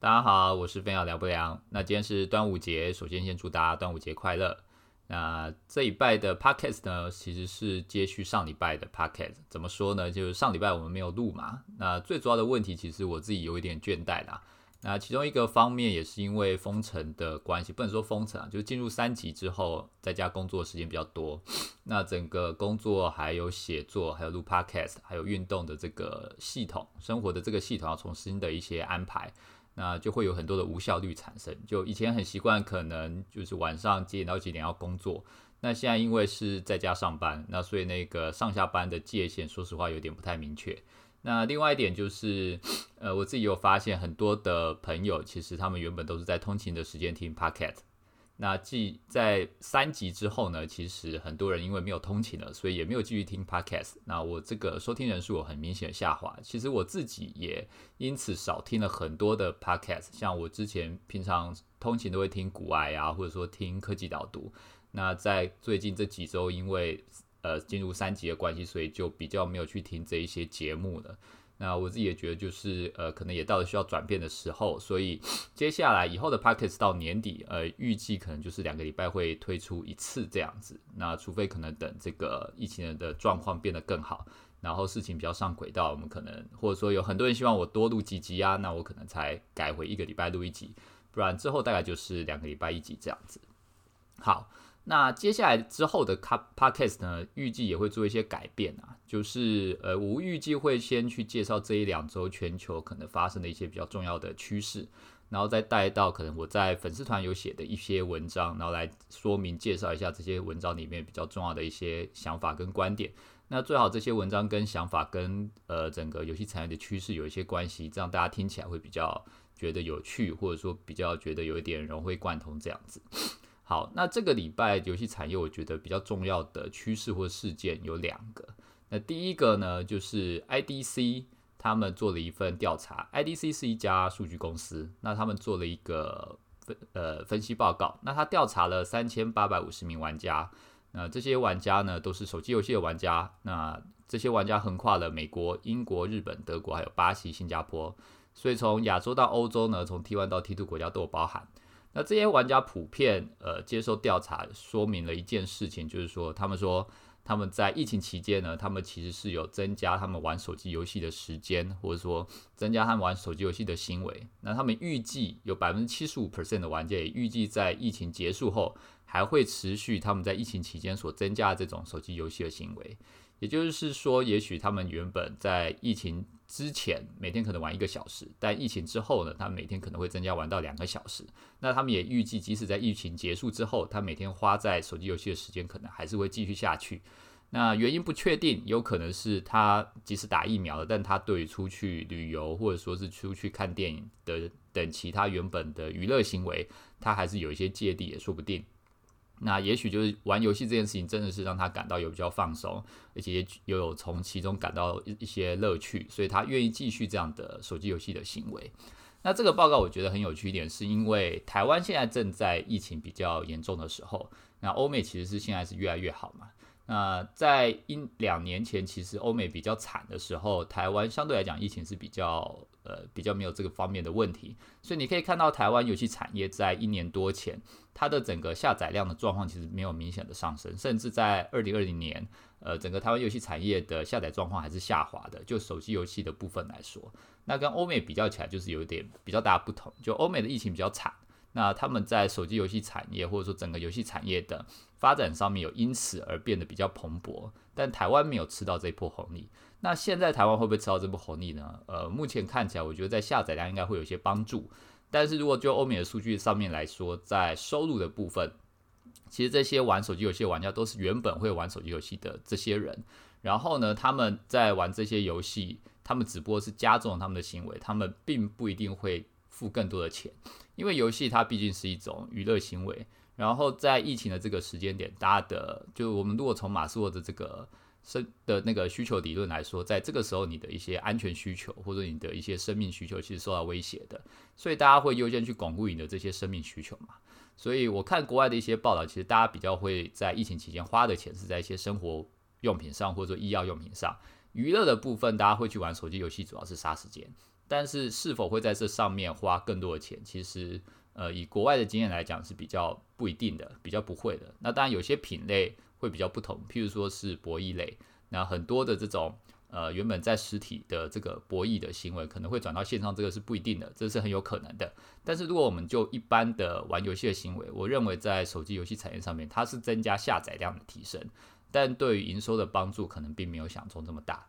大家好，我是分享聊不良。那今天是端午节，首先先祝大家端午节快乐。那这一拜的 podcast 呢，其实是接续上礼拜的 podcast。怎么说呢？就是上礼拜我们没有录嘛。那最主要的问题，其实我自己有一点倦怠啦。那其中一个方面也是因为封城的关系，不能说封城啊，就是进入三级之后，在家工作时间比较多。那整个工作还有写作，还有录 podcast，还有运动的这个系统，生活的这个系统要重新的一些安排。那就会有很多的无效率产生。就以前很习惯，可能就是晚上几点到几点要工作。那现在因为是在家上班，那所以那个上下班的界限，说实话有点不太明确。那另外一点就是，呃，我自己有发现很多的朋友，其实他们原本都是在通勤的时间听 Podcast。那继在三级之后呢，其实很多人因为没有通勤了，所以也没有继续听 podcast。那我这个收听人数有很明显的下滑。其实我自己也因此少听了很多的 podcast。像我之前平常通勤都会听古爱啊，或者说听科技导读。那在最近这几周，因为呃进入三级的关系，所以就比较没有去听这一些节目了。那我自己也觉得，就是呃，可能也到了需要转变的时候，所以 接下来以后的 p o c k e t 到年底，呃，预计可能就是两个礼拜会推出一次这样子。那除非可能等这个疫情的状况变得更好，然后事情比较上轨道，我们可能或者说有很多人希望我多录几集啊，那我可能才改回一个礼拜录一集，不然之后大概就是两个礼拜一集这样子。好。那接下来之后的 podcast 呢，预计也会做一些改变啊，就是呃，我预计会先去介绍这一两周全球可能发生的一些比较重要的趋势，然后再带到可能我在粉丝团有写的一些文章，然后来说明介绍一下这些文章里面比较重要的一些想法跟观点。那最好这些文章跟想法跟呃整个游戏产业的趋势有一些关系，这样大家听起来会比较觉得有趣，或者说比较觉得有一点融会贯通这样子。好，那这个礼拜游戏产业我觉得比较重要的趋势或事件有两个。那第一个呢，就是 IDC 他们做了一份调查，IDC 是一家数据公司，那他们做了一个分呃分析报告。那他调查了三千八百五十名玩家，那这些玩家呢都是手机游戏的玩家，那这些玩家横跨了美国、英国、日本、德国还有巴西、新加坡，所以从亚洲到欧洲呢，从 T1 到 T2 国家都有包含。那这些玩家普遍呃接受调查，说明了一件事情，就是说他们说他们在疫情期间呢，他们其实是有增加他们玩手机游戏的时间，或者说增加他们玩手机游戏的行为。那他们预计有百分之七十五 percent 的玩家也预计在疫情结束后还会持续他们在疫情期间所增加的这种手机游戏的行为。也就是说，也许他们原本在疫情之前每天可能玩一个小时，但疫情之后呢，他每天可能会增加玩到两个小时。那他们也预计，即使在疫情结束之后，他每天花在手机游戏的时间可能还是会继续下去。那原因不确定，有可能是他即使打疫苗了，但他对于出去旅游或者说是出去看电影的等其他原本的娱乐行为，他还是有一些芥蒂，也说不定。那也许就是玩游戏这件事情真的是让他感到有比较放松，而且也有从其中感到一些乐趣，所以他愿意继续这样的手机游戏的行为。那这个报告我觉得很有趣一点，是因为台湾现在正在疫情比较严重的时候，那欧美其实是现在是越来越好嘛。那在一两年前，其实欧美比较惨的时候，台湾相对来讲疫情是比较呃比较没有这个方面的问题，所以你可以看到台湾游戏产业在一年多前，它的整个下载量的状况其实没有明显的上升，甚至在二零二零年，呃，整个台湾游戏产业的下载状况还是下滑的。就手机游戏的部分来说，那跟欧美比较起来，就是有点比较大不同。就欧美的疫情比较惨。那他们在手机游戏产业或者说整个游戏产业的发展上面有因此而变得比较蓬勃，但台湾没有吃到这一波红利。那现在台湾会不会吃到这波红利呢？呃，目前看起来，我觉得在下载量应该会有一些帮助。但是如果就欧美的数据上面来说，在收入的部分，其实这些玩手机游戏玩家都是原本会玩手机游戏的这些人。然后呢，他们在玩这些游戏，他们只不过是加重他们的行为，他们并不一定会付更多的钱。因为游戏它毕竟是一种娱乐行为，然后在疫情的这个时间点，大家的就我们如果从马斯洛的这个生的那个需求理论来说，在这个时候你的一些安全需求或者你的一些生命需求其实受到威胁的，所以大家会优先去巩固你的这些生命需求嘛。所以我看国外的一些报道，其实大家比较会在疫情期间花的钱是在一些生活用品上或者说医药用品上，娱乐的部分大家会去玩手机游戏，主要是杀时间。但是是否会在这上面花更多的钱，其实呃以国外的经验来讲是比较不一定的，比较不会的。那当然有些品类会比较不同，譬如说是博弈类，那很多的这种。呃，原本在实体的这个博弈的行为可能会转到线上，这个是不一定的，这是很有可能的。但是如果我们就一般的玩游戏的行为，我认为在手机游戏产业上面，它是增加下载量的提升，但对于营收的帮助可能并没有想中这么大。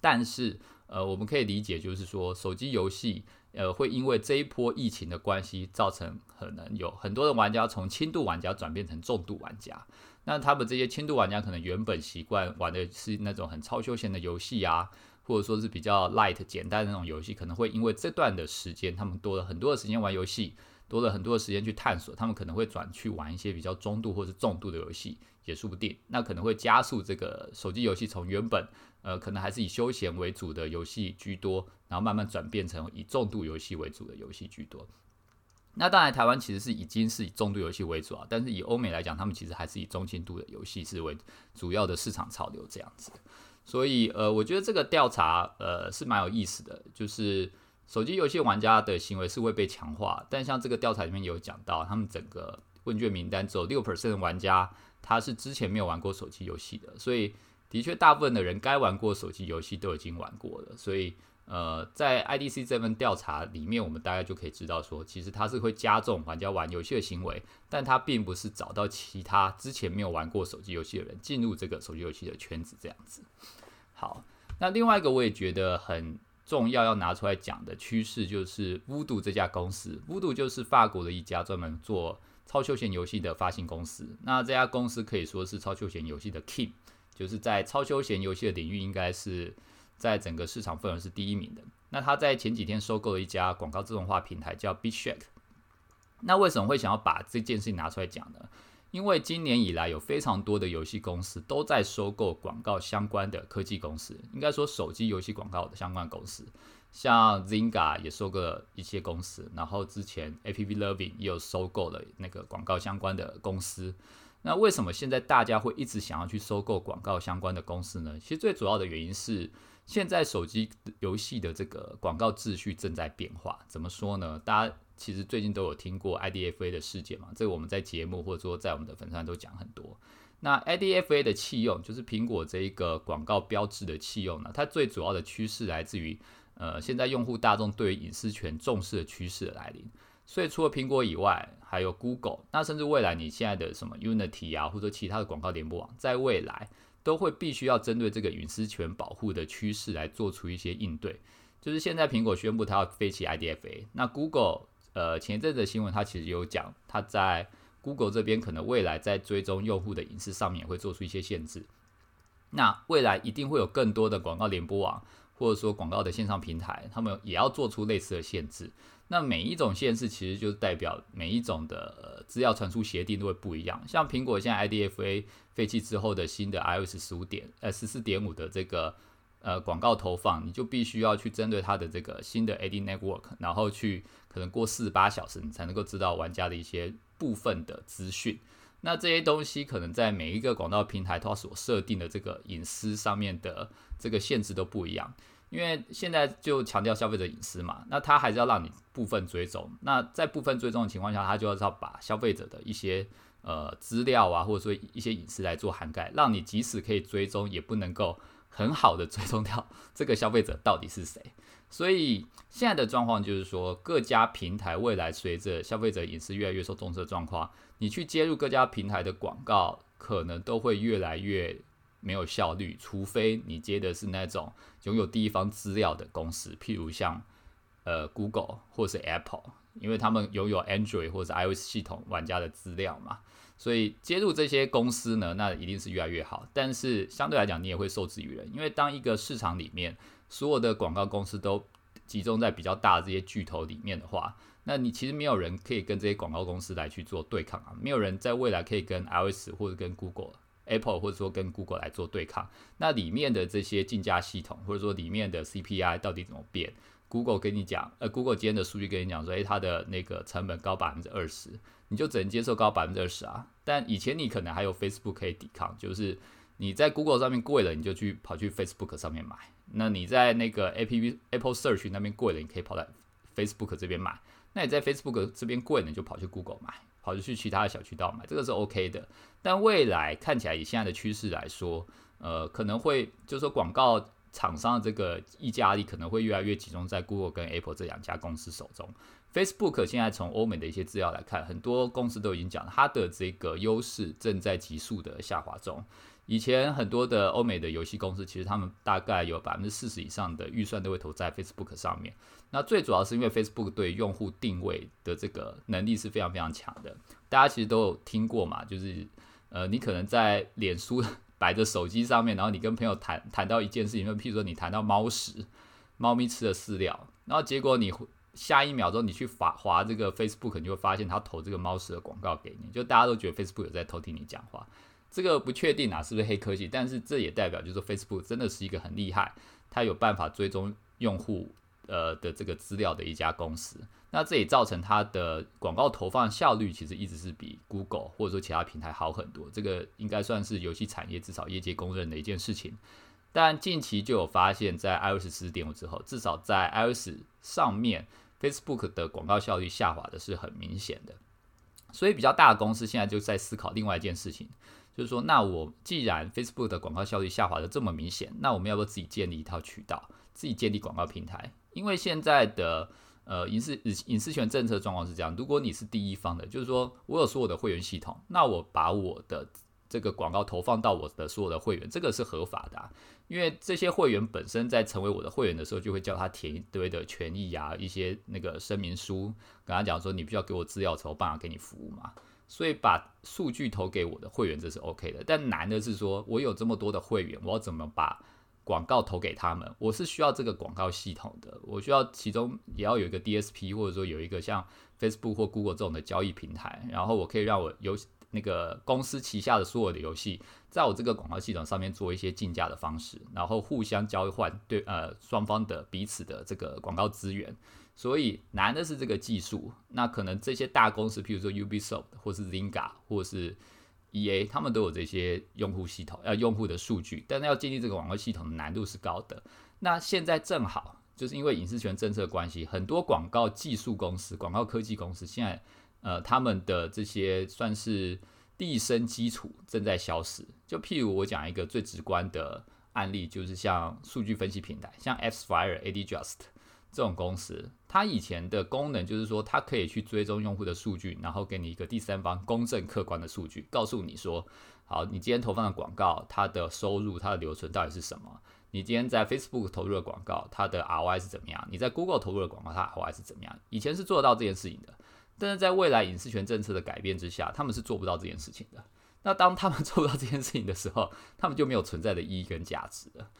但是，呃，我们可以理解，就是说手机游戏，呃，会因为这一波疫情的关系，造成可能有很多的玩家从轻度玩家转变成重度玩家。那他们这些轻度玩家可能原本习惯玩的是那种很超休闲的游戏啊，或者说是比较 light 简单的那种游戏，可能会因为这段的时间，他们多了很多的时间玩游戏，多了很多的时间去探索，他们可能会转去玩一些比较中度或者重度的游戏，也说不定。那可能会加速这个手机游戏从原本呃可能还是以休闲为主的游戏居多，然后慢慢转变成以重度游戏为主的游戏居多。那当然，台湾其实是已经是以重度游戏为主啊，但是以欧美来讲，他们其实还是以中轻度的游戏是为主要的市场潮流这样子。所以，呃，我觉得这个调查，呃，是蛮有意思的，就是手机游戏玩家的行为是会被强化，但像这个调查里面有讲到，他们整个问卷名单只有六 percent 的玩家他是之前没有玩过手机游戏的，所以的确大部分的人该玩过手机游戏都已经玩过了，所以。呃，在 IDC 这份调查里面，我们大概就可以知道说，其实它是会加重玩家玩游戏的行为，但它并不是找到其他之前没有玩过手机游戏的人进入这个手机游戏的圈子这样子。好，那另外一个我也觉得很重要要拿出来讲的趋势，就是 Voodoo 这家公司。Voodoo 就是法国的一家专门做超休闲游戏的发行公司。那这家公司可以说是超休闲游戏的 King，就是在超休闲游戏的领域应该是。在整个市场份额是第一名的。那他在前几天收购了一家广告自动化平台，叫 b i t s h a k。那为什么会想要把这件事情拿出来讲呢？因为今年以来有非常多的游戏公司都在收购广告相关的科技公司，应该说手机游戏广告的相关公司，像 Zynga 也收购了一些公司，然后之前 AppLovin 也有收购了那个广告相关的公司。那为什么现在大家会一直想要去收购广告相关的公司呢？其实最主要的原因是。现在手机游戏的这个广告秩序正在变化，怎么说呢？大家其实最近都有听过 IDFA 的事件嘛？这个我们在节目或者说在我们的粉丝都讲很多。那 IDFA 的弃用，就是苹果这一个广告标志的弃用呢？它最主要的趋势来自于，呃，现在用户大众对于隐私权重视的趋势来临。所以除了苹果以外，还有 Google，那甚至未来你现在的什么 Unity 啊，或者其他的广告联播网，在未来。都会必须要针对这个隐私权保护的趋势来做出一些应对。就是现在苹果宣布它要飞起 IDFA，那 Google 呃前一阵的新闻它其实有讲，它在 Google 这边可能未来在追踪用户的隐私上面会做出一些限制。那未来一定会有更多的广告联播网或者说广告的线上平台，他们也要做出类似的限制。那每一种限制其实就代表每一种的资料传输协定都会不一样。像苹果现在 IDFA 废弃之后的新的 iOS 十五点呃十四点五的这个呃广告投放，你就必须要去针对它的这个新的 Ad Network，然后去可能过四十八小时你才能够知道玩家的一些部分的资讯。那这些东西可能在每一个广告平台它所设定的这个隐私上面的这个限制都不一样。因为现在就强调消费者隐私嘛，那他还是要让你部分追踪。那在部分追踪的情况下，他就要要把消费者的一些呃资料啊，或者说一些隐私来做涵盖，让你即使可以追踪，也不能够很好的追踪掉这个消费者到底是谁。所以现在的状况就是说，各家平台未来随着消费者隐私越来越受重视的状况，你去接入各家平台的广告，可能都会越来越。没有效率，除非你接的是那种拥有第一方资料的公司，譬如像呃 Google 或是 Apple，因为他们拥有 Android 或者 iOS 系统玩家的资料嘛，所以接入这些公司呢，那一定是越来越好。但是相对来讲，你也会受制于人，因为当一个市场里面所有的广告公司都集中在比较大的这些巨头里面的话，那你其实没有人可以跟这些广告公司来去做对抗啊，没有人在未来可以跟 iOS 或者跟 Google。Apple 或者说跟 Google 来做对抗，那里面的这些竞价系统或者说里面的 CPI 到底怎么变？Google 跟你讲，呃，Google 今天的数据跟你讲说，诶，它的那个成本高百分之二十，你就只能接受高百分之二十啊。但以前你可能还有 Facebook 可以抵抗，就是你在 Google 上面贵了，你就去跑去 Facebook 上面买，那你在那个 A P P Apple Search 那边贵了，你可以跑到 Facebook 这边买。那你在 Facebook 这边贵，你就跑去 Google 买，跑去去他的小渠道买，这个是 OK 的。但未来看起来以现在的趋势来说，呃，可能会就是说广告厂商的这个溢价力可能会越来越集中在 Google 跟 Apple 这两家公司手中。Facebook 现在从欧美的一些资料来看，很多公司都已经讲它的这个优势正在急速的下滑中。以前很多的欧美的游戏公司，其实他们大概有百分之四十以上的预算都会投在 Facebook 上面。那最主要是因为 Facebook 对用户定位的这个能力是非常非常强的。大家其实都有听过嘛，就是呃，你可能在脸书 摆着手机上面，然后你跟朋友谈谈到一件事情，就譬如说你谈到猫屎，猫咪吃的饲料，然后结果你下一秒钟你去划划这个 Facebook，你就会发现他投这个猫屎的广告给你，就大家都觉得 Facebook 有在偷听你讲话。这个不确定啊，是不是黑科技？但是这也代表，就是说 Facebook 真的是一个很厉害，它有办法追踪用户呃的这个资料的一家公司。那这也造成它的广告投放效率其实一直是比 Google 或者说其他平台好很多。这个应该算是游戏产业至少业界公认的一件事情。但近期就有发现，在 iOS 十点五之后，至少在 iOS 上面，Facebook 的广告效率下滑的是很明显的。所以比较大的公司现在就在思考另外一件事情。就是说，那我既然 Facebook 的广告效率下滑的这么明显，那我们要不要自己建立一套渠道，自己建立广告平台？因为现在的呃隐私隐私权政策状况是这样，如果你是第一方的，就是说我有所有的会员系统，那我把我的这个广告投放到我的所有的会员，这个是合法的，因为这些会员本身在成为我的会员的时候，就会叫他填一堆的权益啊，一些那个声明书，跟他讲说你必须要给我资料才有办法给你服务嘛。所以把数据投给我的会员，这是 OK 的。但难的是说，我有这么多的会员，我要怎么把广告投给他们？我是需要这个广告系统的，我需要其中也要有一个 DSP，或者说有一个像 Facebook 或 Google 这种的交易平台，然后我可以让我游那个公司旗下的所有的游戏，在我这个广告系统上面做一些竞价的方式，然后互相交换对呃双方的彼此的这个广告资源。所以难的是这个技术，那可能这些大公司，譬如说 Ubisoft 或是 Zynga 或是 EA，他们都有这些用户系统，呃，用户的数据，但是要建立这个网络系统的难度是高的。那现在正好就是因为隐私权政策关系，很多广告技术公司、广告科技公司现在，呃，他们的这些算是地生基础正在消失。就譬如我讲一个最直观的案例，就是像数据分析平台，像 Xfire、Adjust。这种公司，它以前的功能就是说，它可以去追踪用户的数据，然后给你一个第三方公正客观的数据，告诉你说，好，你今天投放的广告，它的收入、它的留存到底是什么？你今天在 Facebook 投入的广告，它的 ROI 是怎么样？你在 Google 投入的广告，它 ROI 是怎么样？以前是做得到这件事情的，但是在未来隐私权政策的改变之下，他们是做不到这件事情的。那当他们做不到这件事情的时候，他们就没有存在的意义跟价值了。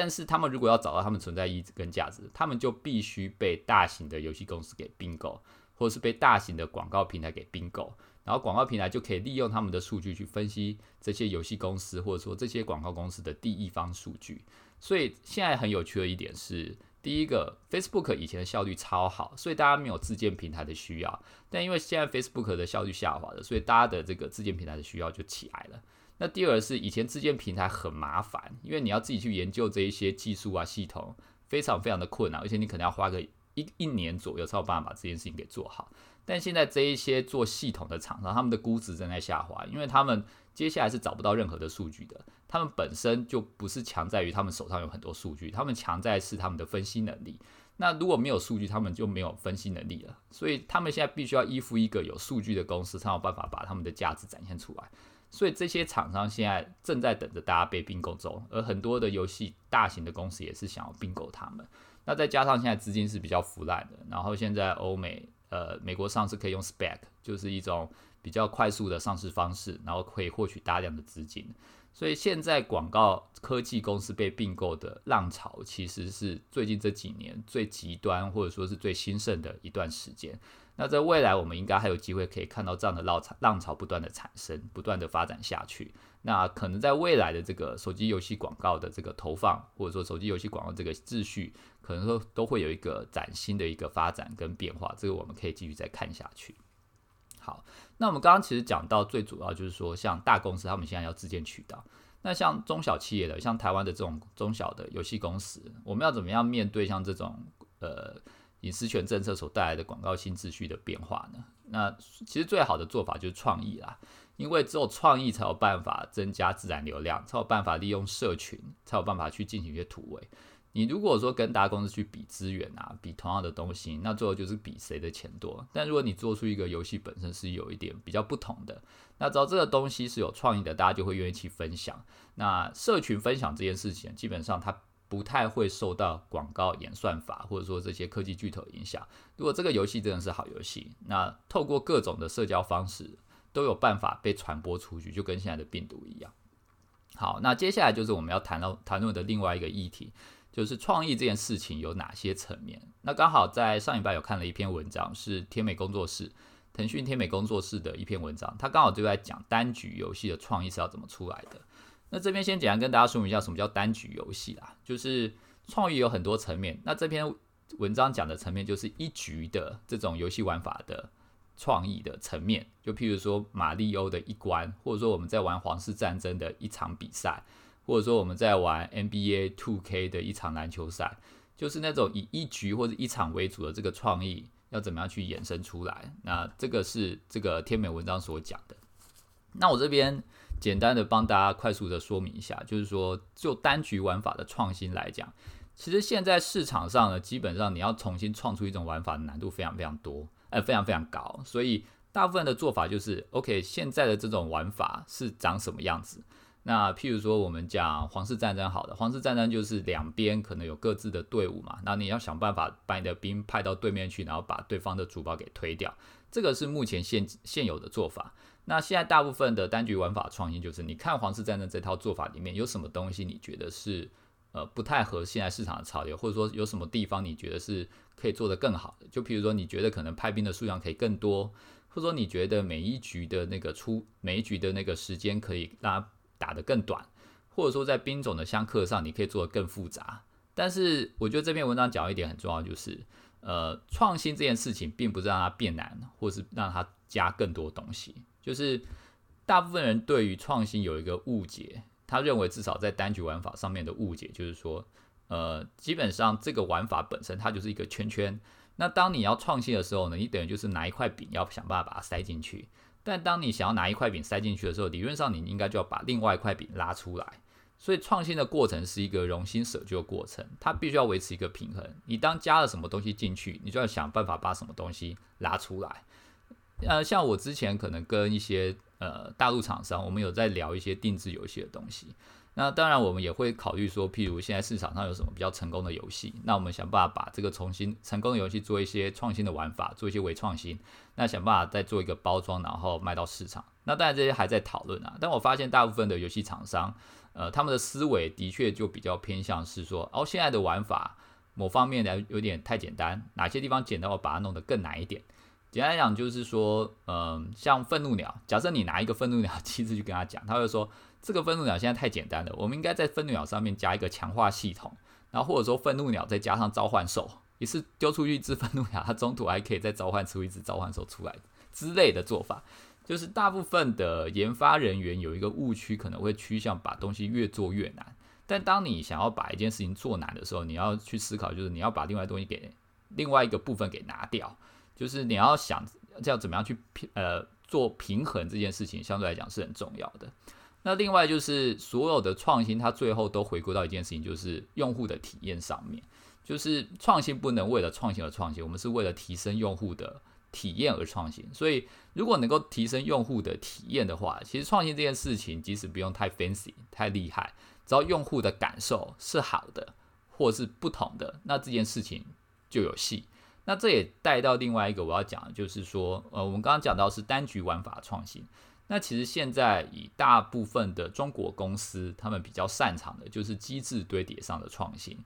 但是他们如果要找到他们存在意义跟价值，他们就必须被大型的游戏公司给并购，或者是被大型的广告平台给并购，然后广告平台就可以利用他们的数据去分析这些游戏公司或者说这些广告公司的第一方数据。所以现在很有趣的一点是，第一个，Facebook 以前的效率超好，所以大家没有自建平台的需要，但因为现在 Facebook 的效率下滑了，所以大家的这个自建平台的需要就起来了。那第二是以前自建平台很麻烦，因为你要自己去研究这一些技术啊系统，非常非常的困难，而且你可能要花个一一年左右才有办法把这件事情给做好。但现在这一些做系统的厂商，他们的估值正在下滑，因为他们接下来是找不到任何的数据的，他们本身就不是强在于他们手上有很多数据，他们强在是他们的分析能力。那如果没有数据，他们就没有分析能力了，所以他们现在必须要依附一个有数据的公司，才有办法把他们的价值展现出来。所以这些厂商现在正在等着大家被并购中，而很多的游戏大型的公司也是想要并购他们。那再加上现在资金是比较腐烂的，然后现在欧美呃美国上市可以用 SPAC，就是一种比较快速的上市方式，然后可以获取大量的资金。所以现在广告科技公司被并购的浪潮，其实是最近这几年最极端或者说是最兴盛的一段时间。那在未来，我们应该还有机会可以看到这样的浪潮浪潮不断的产生，不断的发展下去。那可能在未来的这个手机游戏广告的这个投放，或者说手机游戏广告这个秩序，可能说都会有一个崭新的一个发展跟变化。这个我们可以继续再看下去。好，那我们刚刚其实讲到最主要就是说，像大公司他们现在要自建渠道，那像中小企业的，像台湾的这种中小的游戏公司，我们要怎么样面对像这种呃隐私权政策所带来的广告新秩序的变化呢？那其实最好的做法就是创意啦，因为只有创意才有办法增加自然流量，才有办法利用社群，才有办法去进行一些突围。你如果说跟大公司去比资源啊，比同样的东西，那最后就是比谁的钱多。但如果你做出一个游戏本身是有一点比较不同的，那只要这个东西是有创意的，大家就会愿意去分享。那社群分享这件事情，基本上它不太会受到广告演算法或者说这些科技巨头影响。如果这个游戏真的是好游戏，那透过各种的社交方式都有办法被传播出去，就跟现在的病毒一样。好，那接下来就是我们要谈到谈论的另外一个议题。就是创意这件事情有哪些层面？那刚好在上礼拜有看了一篇文章，是天美工作室、腾讯天美工作室的一篇文章，他刚好就在讲单局游戏的创意是要怎么出来的。那这边先简单跟大家说明一下什么叫单局游戏啦，就是创意有很多层面。那这篇文章讲的层面就是一局的这种游戏玩法的创意的层面，就譬如说马里欧的一关，或者说我们在玩皇室战争的一场比赛。或者说我们在玩 NBA Two K 的一场篮球赛，就是那种以一局或者一场为主的这个创意，要怎么样去衍生出来？那这个是这个天美文章所讲的。那我这边简单的帮大家快速的说明一下，就是说就单局玩法的创新来讲，其实现在市场上呢，基本上你要重新创出一种玩法，难度非常非常多，呃，非常非常高。所以大部分的做法就是，OK，现在的这种玩法是长什么样子？那譬如说，我们讲皇室战争，好的，皇室战争就是两边可能有各自的队伍嘛，那你要想办法把你的兵派到对面去，然后把对方的主堡给推掉，这个是目前现现有的做法。那现在大部分的单局玩法创新，就是你看皇室战争这套做法里面有什么东西，你觉得是呃不太合现在市场的潮流，或者说有什么地方你觉得是可以做得更好的？就譬如说，你觉得可能派兵的数量可以更多，或者说你觉得每一局的那个出每一局的那个时间可以拉。打得更短，或者说在兵种的相克上，你可以做得更复杂。但是我觉得这篇文章讲一点很重要，就是呃，创新这件事情并不是让它变难，或是让它加更多东西。就是大部分人对于创新有一个误解，他认为至少在单局玩法上面的误解，就是说，呃，基本上这个玩法本身它就是一个圈圈。那当你要创新的时候呢，你等于就是拿一块饼，要想办法把它塞进去。但当你想要拿一块饼塞进去的时候，理论上你应该就要把另外一块饼拉出来。所以创新的过程是一个容心舍旧的过程，它必须要维持一个平衡。你当加了什么东西进去，你就要想办法把什么东西拉出来。呃，像我之前可能跟一些呃大陆厂商，我们有在聊一些定制游戏的东西。那当然，我们也会考虑说，譬如现在市场上有什么比较成功的游戏，那我们想办法把这个重新成功的游戏做一些创新的玩法，做一些微创新，那想办法再做一个包装，然后卖到市场。那当然这些还在讨论啊。但我发现大部分的游戏厂商，呃，他们的思维的确就比较偏向是说，哦，现在的玩法某方面呢有点太简单，哪些地方简单，我把它弄得更难一点。简单来讲就是说，嗯，像愤怒鸟，假设你拿一个愤怒鸟 机制去跟他讲，他会说。这个愤怒鸟现在太简单了，我们应该在愤怒鸟上面加一个强化系统，然后或者说愤怒鸟再加上召唤兽，一次丢出去一只愤怒鸟，它中途还可以再召唤出一只召唤兽出来之类的做法。就是大部分的研发人员有一个误区，可能会趋向把东西越做越难。但当你想要把一件事情做难的时候，你要去思考，就是你要把另外东西给另外一个部分给拿掉，就是你要想这要怎么样去平呃做平衡这件事情，相对来讲是很重要的。那另外就是所有的创新，它最后都回归到一件事情，就是用户的体验上面。就是创新不能为了创新而创新，我们是为了提升用户的体验而创新。所以，如果能够提升用户的体验的话，其实创新这件事情，即使不用太 fancy、太厉害，只要用户的感受是好的，或是不同的，那这件事情就有戏。那这也带到另外一个我要讲的，就是说，呃，我们刚刚讲到是单局玩法创新。那其实现在以大部分的中国公司，他们比较擅长的就是机制堆叠上的创新。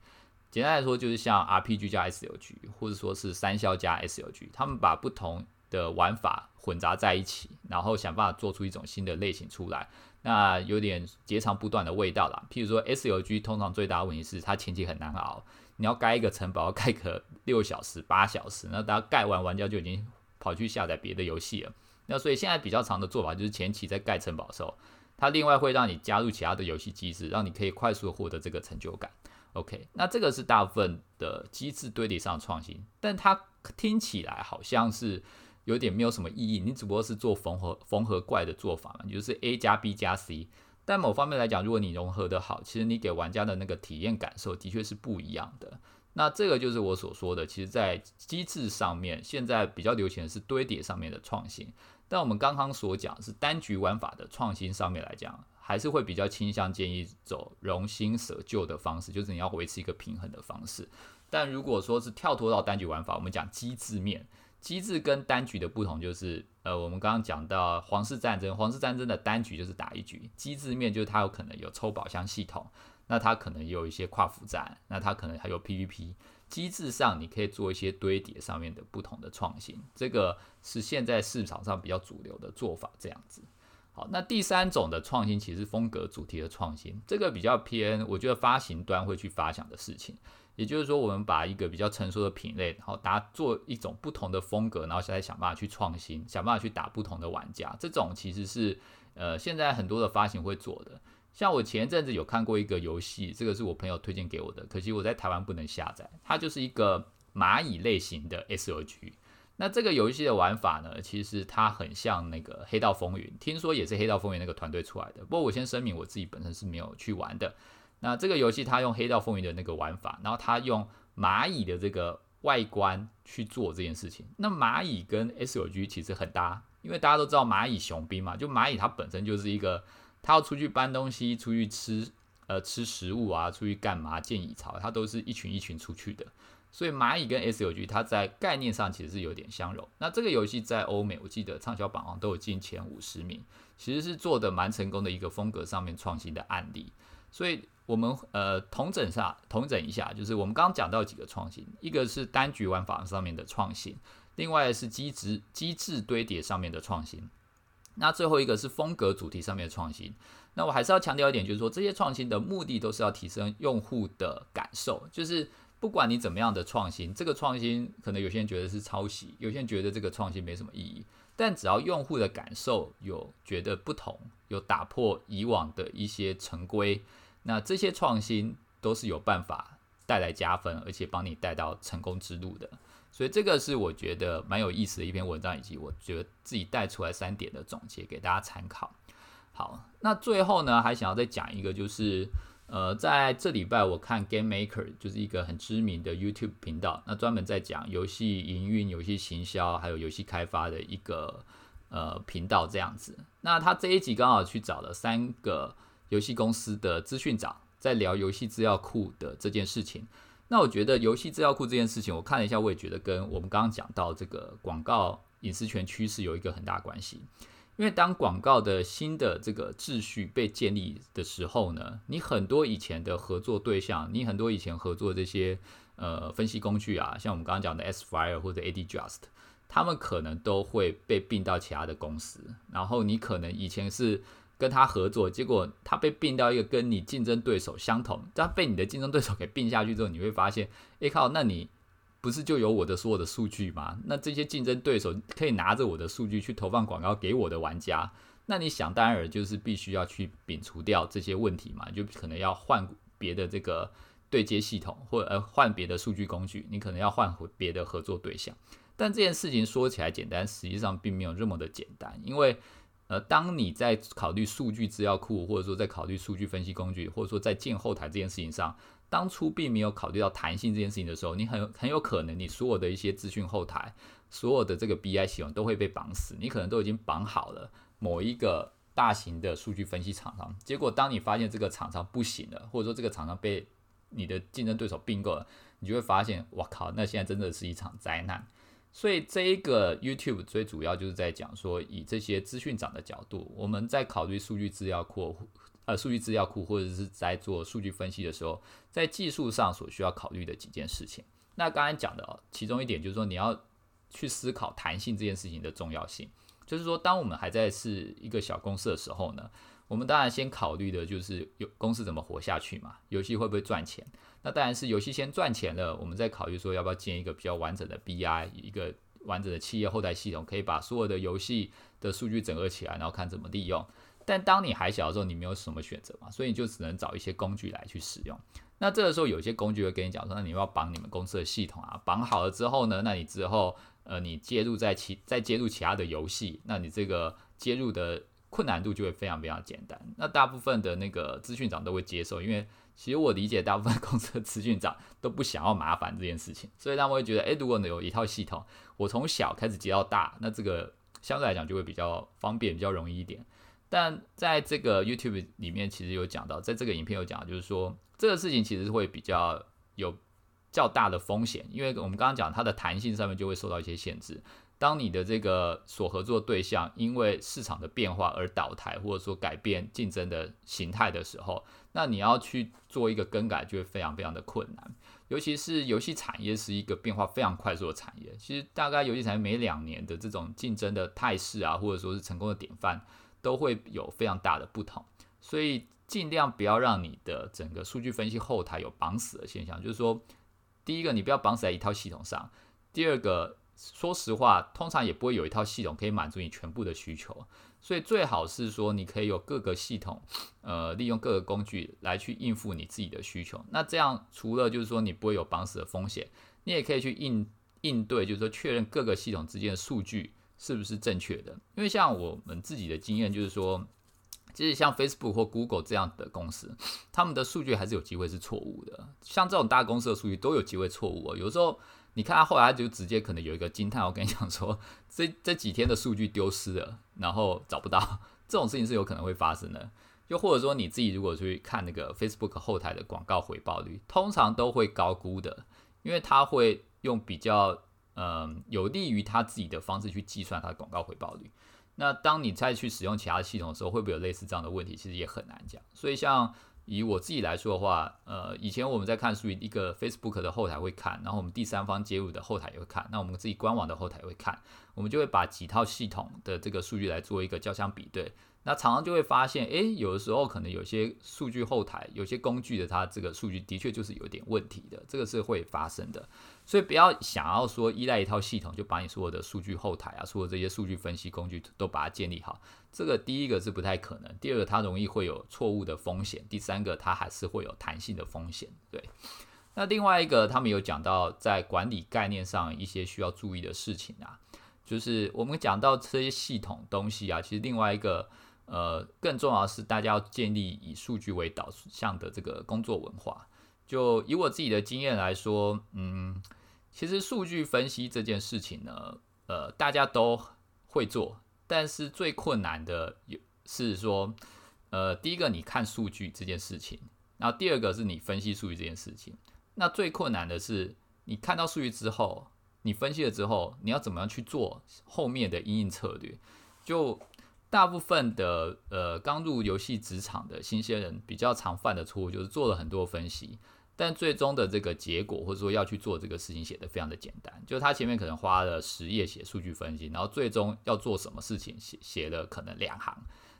简单来说，就是像 RPG 加 SLG，或者说是三消加 SLG，他们把不同的玩法混杂在一起，然后想办法做出一种新的类型出来。那有点截长补短的味道啦。譬如说 SLG，通常最大的问题是它前期很难熬，你要盖一个城堡，盖个六小时、八小时，那大家盖完，玩家就已经跑去下载别的游戏了。那所以现在比较长的做法就是前期在盖城堡的时候，它另外会让你加入其他的游戏机制，让你可以快速获得这个成就感。OK，那这个是大部分的机制堆叠上的创新，但它听起来好像是有点没有什么意义，你只不过是做缝合缝合怪的做法嘛，就是 A 加 B 加 C。但某方面来讲，如果你融合的好，其实你给玩家的那个体验感受的确是不一样的。那这个就是我所说的，其实，在机制上面，现在比较流行的是堆叠上面的创新。但我们刚刚所讲是单局玩法的创新上面来讲，还是会比较倾向建议走容新舍旧的方式，就是你要维持一个平衡的方式。但如果说是跳脱到单局玩法，我们讲机制面。机制跟单局的不同就是，呃，我们刚刚讲到皇室战争，皇室战争的单局就是打一局，机制面就是它有可能有抽宝箱系统，那它可能也有一些跨服战，那它可能还有 PVP，机制上你可以做一些堆叠上面的不同的创新，这个是现在市场上比较主流的做法，这样子。好，那第三种的创新其实风格主题的创新，这个比较偏，我觉得发行端会去发想的事情。也就是说，我们把一个比较成熟的品类，然后打做一种不同的风格，然后再想办法去创新，想办法去打不同的玩家。这种其实是呃现在很多的发行会做的。像我前一阵子有看过一个游戏，这个是我朋友推荐给我的，可惜我在台湾不能下载。它就是一个蚂蚁类型的 S O G。那这个游戏的玩法呢，其实它很像那个《黑道风云》，听说也是《黑道风云》那个团队出来的。不过我先声明，我自己本身是没有去玩的。那这个游戏它用《黑道风云》的那个玩法，然后它用蚂蚁的这个外观去做这件事情。那蚂蚁跟 S O G 其实很搭，因为大家都知道蚂蚁雄兵嘛，就蚂蚁它本身就是一个，它要出去搬东西、出去吃呃吃食物啊、出去干嘛建蚁巢，它都是一群一群出去的。所以蚂蚁跟 S O G 它在概念上其实是有点相融。那这个游戏在欧美，我记得畅销榜上都有进前五十名，其实是做的蛮成功的一个风格上面创新的案例。所以。我们呃，同整下，同整一下，就是我们刚刚讲到几个创新，一个是单局玩法上面的创新，另外是机制机制堆叠上面的创新，那最后一个是风格主题上面的创新。那我还是要强调一点，就是说这些创新的目的都是要提升用户的感受，就是不管你怎么样的创新，这个创新可能有些人觉得是抄袭，有些人觉得这个创新没什么意义，但只要用户的感受有觉得不同，有打破以往的一些成规。那这些创新都是有办法带来加分，而且帮你带到成功之路的，所以这个是我觉得蛮有意思的一篇文章，以及我觉得自己带出来三点的总结给大家参考。好，那最后呢，还想要再讲一个，就是呃，在这礼拜我看 Game Maker 就是一个很知名的 YouTube 频道，那专门在讲游戏营运、游戏行销还有游戏开发的一个呃频道这样子。那他这一集刚好去找了三个。游戏公司的资讯长在聊游戏资料库的这件事情，那我觉得游戏资料库这件事情，我看了一下，我也觉得跟我们刚刚讲到这个广告隐私权趋势有一个很大关系。因为当广告的新的这个秩序被建立的时候呢，你很多以前的合作对象，你很多以前合作这些呃分析工具啊，像我们刚刚讲的 S Fire 或者 AD Just，他们可能都会被并到其他的公司，然后你可能以前是。跟他合作，结果他被并到一个跟你竞争对手相同，他被你的竞争对手给并下去之后，你会发现，哎靠，那你不是就有我的所有的数据吗？那这些竞争对手可以拿着我的数据去投放广告给我的玩家，那你想当然就是必须要去摒除掉这些问题嘛，就可能要换别的这个对接系统，或者呃换别的数据工具，你可能要换回别的合作对象。但这件事情说起来简单，实际上并没有这么的简单，因为。呃，当你在考虑数据资料库，或者说在考虑数据分析工具，或者说在建后台这件事情上，当初并没有考虑到弹性这件事情的时候，你很很有可能你所有的一些资讯后台，所有的这个 BI 系统都会被绑死，你可能都已经绑好了某一个大型的数据分析厂商，结果当你发现这个厂商不行了，或者说这个厂商被你的竞争对手并购了，你就会发现，我靠，那现在真的是一场灾难。所以这一个 YouTube 最主要就是在讲说，以这些资讯长的角度，我们在考虑数据资料库，呃，数据资料库或者是在做数据分析的时候，在技术上所需要考虑的几件事情。那刚才讲的其中一点就是说，你要去思考弹性这件事情的重要性。就是说，当我们还在是一个小公司的时候呢，我们当然先考虑的就是有公司怎么活下去嘛，游戏会不会赚钱。那当然是游戏先赚钱了，我们再考虑说要不要建一个比较完整的 BI，一个完整的企业后台系统，可以把所有的游戏的数据整合起来，然后看怎么利用。但当你还小的时候，你没有什么选择嘛，所以你就只能找一些工具来去使用。那这个时候，有些工具会跟你讲说，那你要绑你们公司的系统啊，绑好了之后呢，那你之后呃，你接入在其再接入其他的游戏，那你这个接入的困难度就会非常非常简单。那大部分的那个资讯长都会接受，因为其实我理解大部分公司的资讯长都不想要麻烦这件事情，所以他们会觉得，诶，如果你有一套系统，我从小开始接到大，那这个相对来讲就会比较方便，比较容易一点。但在这个 YouTube 里面，其实有讲到，在这个影片有讲，就是说。这个事情其实会比较有较大的风险，因为我们刚刚讲它的弹性上面就会受到一些限制。当你的这个所合作对象因为市场的变化而倒台，或者说改变竞争的形态的时候，那你要去做一个更改就会非常非常的困难。尤其是游戏产业是一个变化非常快速的产业，其实大概游戏产业每两年的这种竞争的态势啊，或者说是成功的典范，都会有非常大的不同，所以。尽量不要让你的整个数据分析后台有绑死的现象，就是说，第一个你不要绑死在一套系统上，第二个，说实话，通常也不会有一套系统可以满足你全部的需求，所以最好是说你可以有各个系统，呃，利用各个工具来去应付你自己的需求。那这样除了就是说你不会有绑死的风险，你也可以去应应对，就是说确认各个系统之间的数据是不是正确的。因为像我们自己的经验就是说。其实像 Facebook 或 Google 这样的公司，他们的数据还是有机会是错误的。像这种大公司的数据都有机会错误哦。有时候你看他后来就直接可能有一个惊叹，我跟你讲说，这这几天的数据丢失了，然后找不到，这种事情是有可能会发生的。又或者说你自己如果去看那个 Facebook 后台的广告回报率，通常都会高估的，因为他会用比较嗯有利于他自己的方式去计算他的广告回报率。那当你再去使用其他系统的时候，会不会有类似这样的问题？其实也很难讲。所以像以我自己来说的话，呃，以前我们在看属于一个 Facebook 的后台会看，然后我们第三方接入的后台也会看，那我们自己官网的后台也会看，我们就会把几套系统的这个数据来做一个交相比对。那常常就会发现，诶，有的时候可能有些数据后台、有些工具的它这个数据的确就是有点问题的，这个是会发生的。所以不要想要说依赖一套系统就把你所有的数据后台啊，所有这些数据分析工具都把它建立好，这个第一个是不太可能，第二个它容易会有错误的风险，第三个它还是会有弹性的风险。对，那另外一个他们有讲到在管理概念上一些需要注意的事情啊，就是我们讲到这些系统东西啊，其实另外一个呃更重要的是大家要建立以数据为导向的这个工作文化。就以我自己的经验来说，嗯，其实数据分析这件事情呢，呃，大家都会做，但是最困难的有是说，呃，第一个你看数据这件事情，然后第二个是你分析数据这件事情。那最困难的是你看到数据之后，你分析了之后，你要怎么样去做后面的应用策略？就大部分的呃刚入游戏职场的新鲜人比较常犯的错误，就是做了很多分析。但最终的这个结果，或者说要去做这个事情，写的非常的简单。就他前面可能花了十页写数据分析，然后最终要做什么事情，写写了可能两行。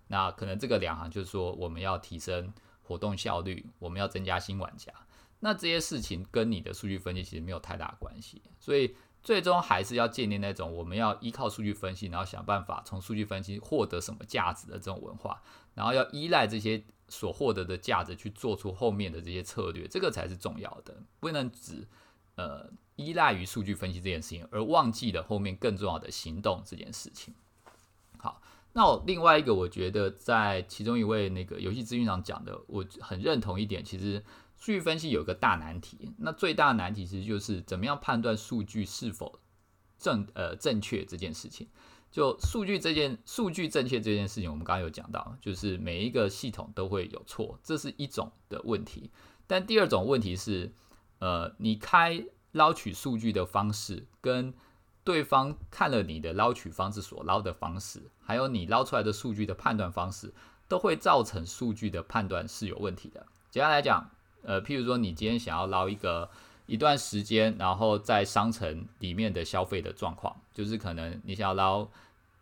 那可能这个两行就是说，我们要提升活动效率，我们要增加新玩家。那这些事情跟你的数据分析其实没有太大关系。所以最终还是要建立那种我们要依靠数据分析，然后想办法从数据分析获得什么价值的这种文化，然后要依赖这些。所获得的价值去做出后面的这些策略，这个才是重要的，不能只呃依赖于数据分析这件事情，而忘记了后面更重要的行动这件事情。好，那我另外一个，我觉得在其中一位那个游戏资讯上讲的，我很认同一点，其实数据分析有个大难题，那最大的难题其实就是怎么样判断数据是否正呃正确这件事情。就数据这件数据正确这件事情，我们刚刚有讲到，就是每一个系统都会有错，这是一种的问题。但第二种问题是，呃，你开捞取数据的方式，跟对方看了你的捞取方式所捞的方式，还有你捞出来的数据的判断方式，都会造成数据的判断是有问题的。简单来讲，呃，譬如说你今天想要捞一个。一段时间，然后在商城里面的消费的状况，就是可能你想要捞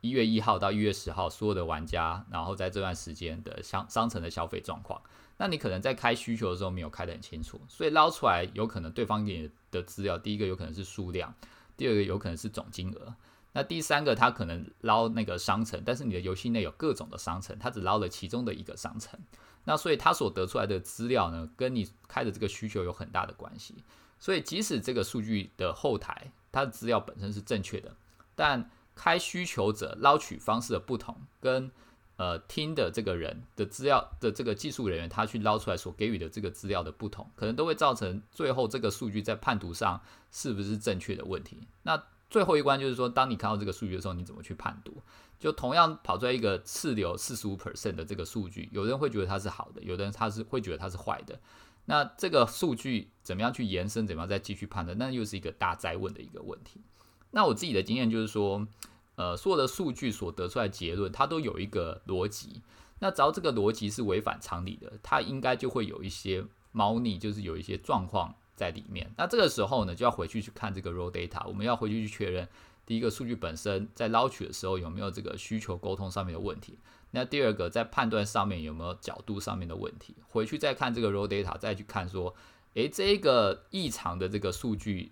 一月一号到一月十号所有的玩家，然后在这段时间的商商城的消费状况，那你可能在开需求的时候没有开得很清楚，所以捞出来有可能对方给你的资料，第一个有可能是数量，第二个有可能是总金额。那第三个，他可能捞那个商城，但是你的游戏内有各种的商城，他只捞了其中的一个商城。那所以他所得出来的资料呢，跟你开的这个需求有很大的关系。所以即使这个数据的后台它的资料本身是正确的，但开需求者捞取方式的不同，跟呃听的这个人的资料的这个技术人员他去捞出来所给予的这个资料的不同，可能都会造成最后这个数据在判读上是不是正确的问题。那最后一关就是说，当你看到这个数据的时候，你怎么去判读？就同样跑出来一个次流四十五 percent 的这个数据，有人会觉得它是好的，有的人他是会觉得它是坏的。那这个数据怎么样去延伸？怎么样再继续判断？那又是一个大灾问的一个问题。那我自己的经验就是说，呃，所有的数据所得出来结论，它都有一个逻辑。那只要这个逻辑是违反常理的，它应该就会有一些猫腻，就是有一些状况在里面。那这个时候呢，就要回去去看这个 raw data，我们要回去去确认第一个数据本身在捞取的时候有没有这个需求沟通上面的问题。那第二个在判断上面有没有角度上面的问题？回去再看这个 raw data，再去看说，诶，这个异常的这个数据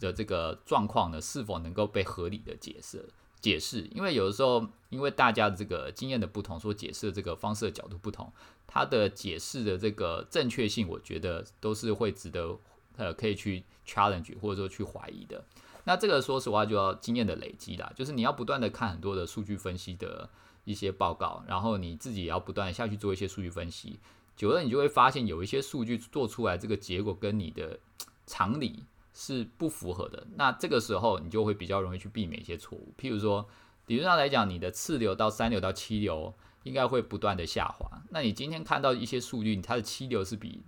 的这个状况呢，是否能够被合理的解释？解释？因为有的时候，因为大家的这个经验的不同，所解释的这个方式的角度不同，它的解释的这个正确性，我觉得都是会值得呃可以去 challenge 或者说去怀疑的。那这个说实话就要经验的累积啦，就是你要不断的看很多的数据分析的。一些报告，然后你自己也要不断下去做一些数据分析，久了你就会发现有一些数据做出来这个结果跟你的常理是不符合的。那这个时候你就会比较容易去避免一些错误。譬如说，理论上来讲，你的次流到三流到七流应该会不断的下滑。那你今天看到一些数据，它的七流是比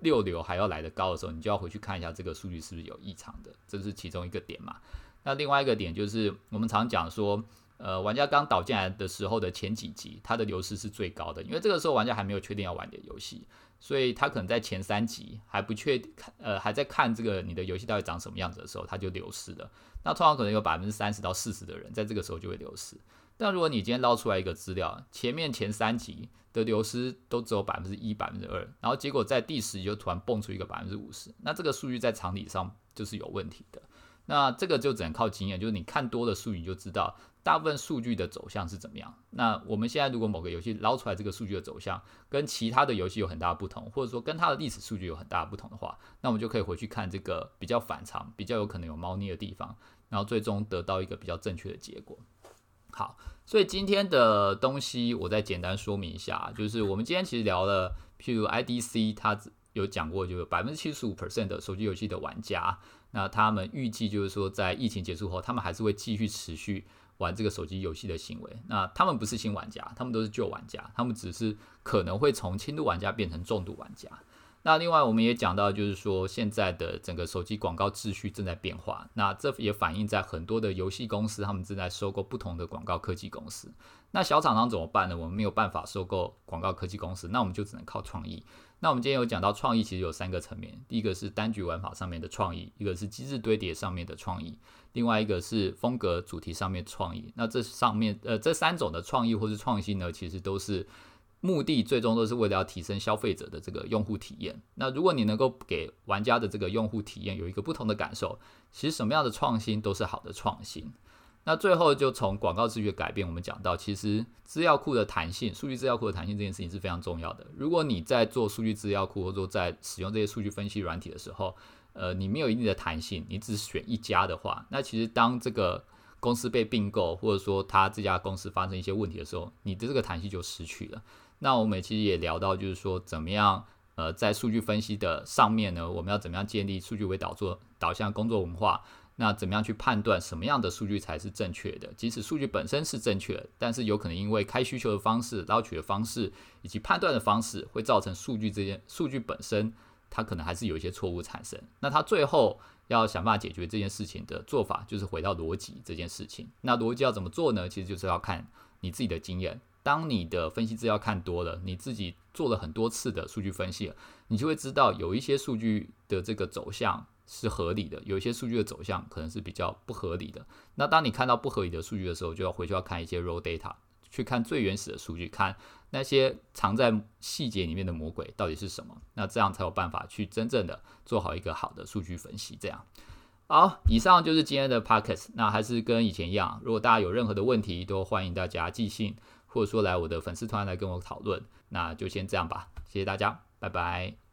六流还要来的高的时候，你就要回去看一下这个数据是不是有异常的，这是其中一个点嘛。那另外一个点就是我们常讲说。呃，玩家刚导进来的时候的前几集，它的流失是最高的，因为这个时候玩家还没有确定要玩的游戏，所以他可能在前三集还不确看，呃，还在看这个你的游戏到底长什么样子的时候，他就流失了。那通常可能有百分之三十到四十的人在这个时候就会流失。但如果你今天捞出来一个资料，前面前三集的流失都只有百分之一、百分之二，然后结果在第十集就突然蹦出一个百分之五十，那这个数据在常理上就是有问题的。那这个就只能靠经验，就是你看多了数据就知道。大部分数据的走向是怎么样？那我们现在如果某个游戏捞出来这个数据的走向跟其他的游戏有很大不同，或者说跟它的历史数据有很大不同的话，那我们就可以回去看这个比较反常、比较有可能有猫腻的地方，然后最终得到一个比较正确的结果。好，所以今天的东西我再简单说明一下，就是我们今天其实聊了，譬如 IDC 它有讲过，就是百分之七十五 percent 的手机游戏的玩家，那他们预计就是说在疫情结束后，他们还是会继续持续。玩这个手机游戏的行为，那他们不是新玩家，他们都是旧玩家，他们只是可能会从轻度玩家变成重度玩家。那另外我们也讲到，就是说现在的整个手机广告秩序正在变化，那这也反映在很多的游戏公司，他们正在收购不同的广告科技公司。那小厂商怎么办呢？我们没有办法收购广告科技公司，那我们就只能靠创意。那我们今天有讲到创意，其实有三个层面，第一个是单局玩法上面的创意，一个是机制堆叠上面的创意。另外一个是风格主题上面创意，那这上面呃这三种的创意或是创新呢，其实都是目的最终都是为了要提升消费者的这个用户体验。那如果你能够给玩家的这个用户体验有一个不同的感受，其实什么样的创新都是好的创新。那最后就从广告秩序的改变，我们讲到其实资料库的弹性，数据资料库的弹性这件事情是非常重要的。如果你在做数据资料库或者说在使用这些数据分析软体的时候，呃，你没有一定的弹性，你只选一家的话，那其实当这个公司被并购，或者说他这家公司发生一些问题的时候，你的这个弹性就失去了。那我们其实也聊到，就是说怎么样，呃，在数据分析的上面呢，我们要怎么样建立数据为导做导向工作文化？那怎么样去判断什么样的数据才是正确的？即使数据本身是正确的，但是有可能因为开需求的方式、捞取的方式以及判断的方式，会造成数据这件数据本身。它可能还是有一些错误产生，那它最后要想办法解决这件事情的做法，就是回到逻辑这件事情。那逻辑要怎么做呢？其实就是要看你自己的经验。当你的分析资料看多了，你自己做了很多次的数据分析，你就会知道有一些数据的这个走向是合理的，有一些数据的走向可能是比较不合理的。那当你看到不合理的数据的时候，就要回去要看一些 raw data，去看最原始的数据，看。那些藏在细节里面的魔鬼到底是什么？那这样才有办法去真正的做好一个好的数据分析。这样好，以上就是今天的 podcast。那还是跟以前一样，如果大家有任何的问题，都欢迎大家寄信，或者说来我的粉丝团来跟我讨论。那就先这样吧，谢谢大家，拜拜。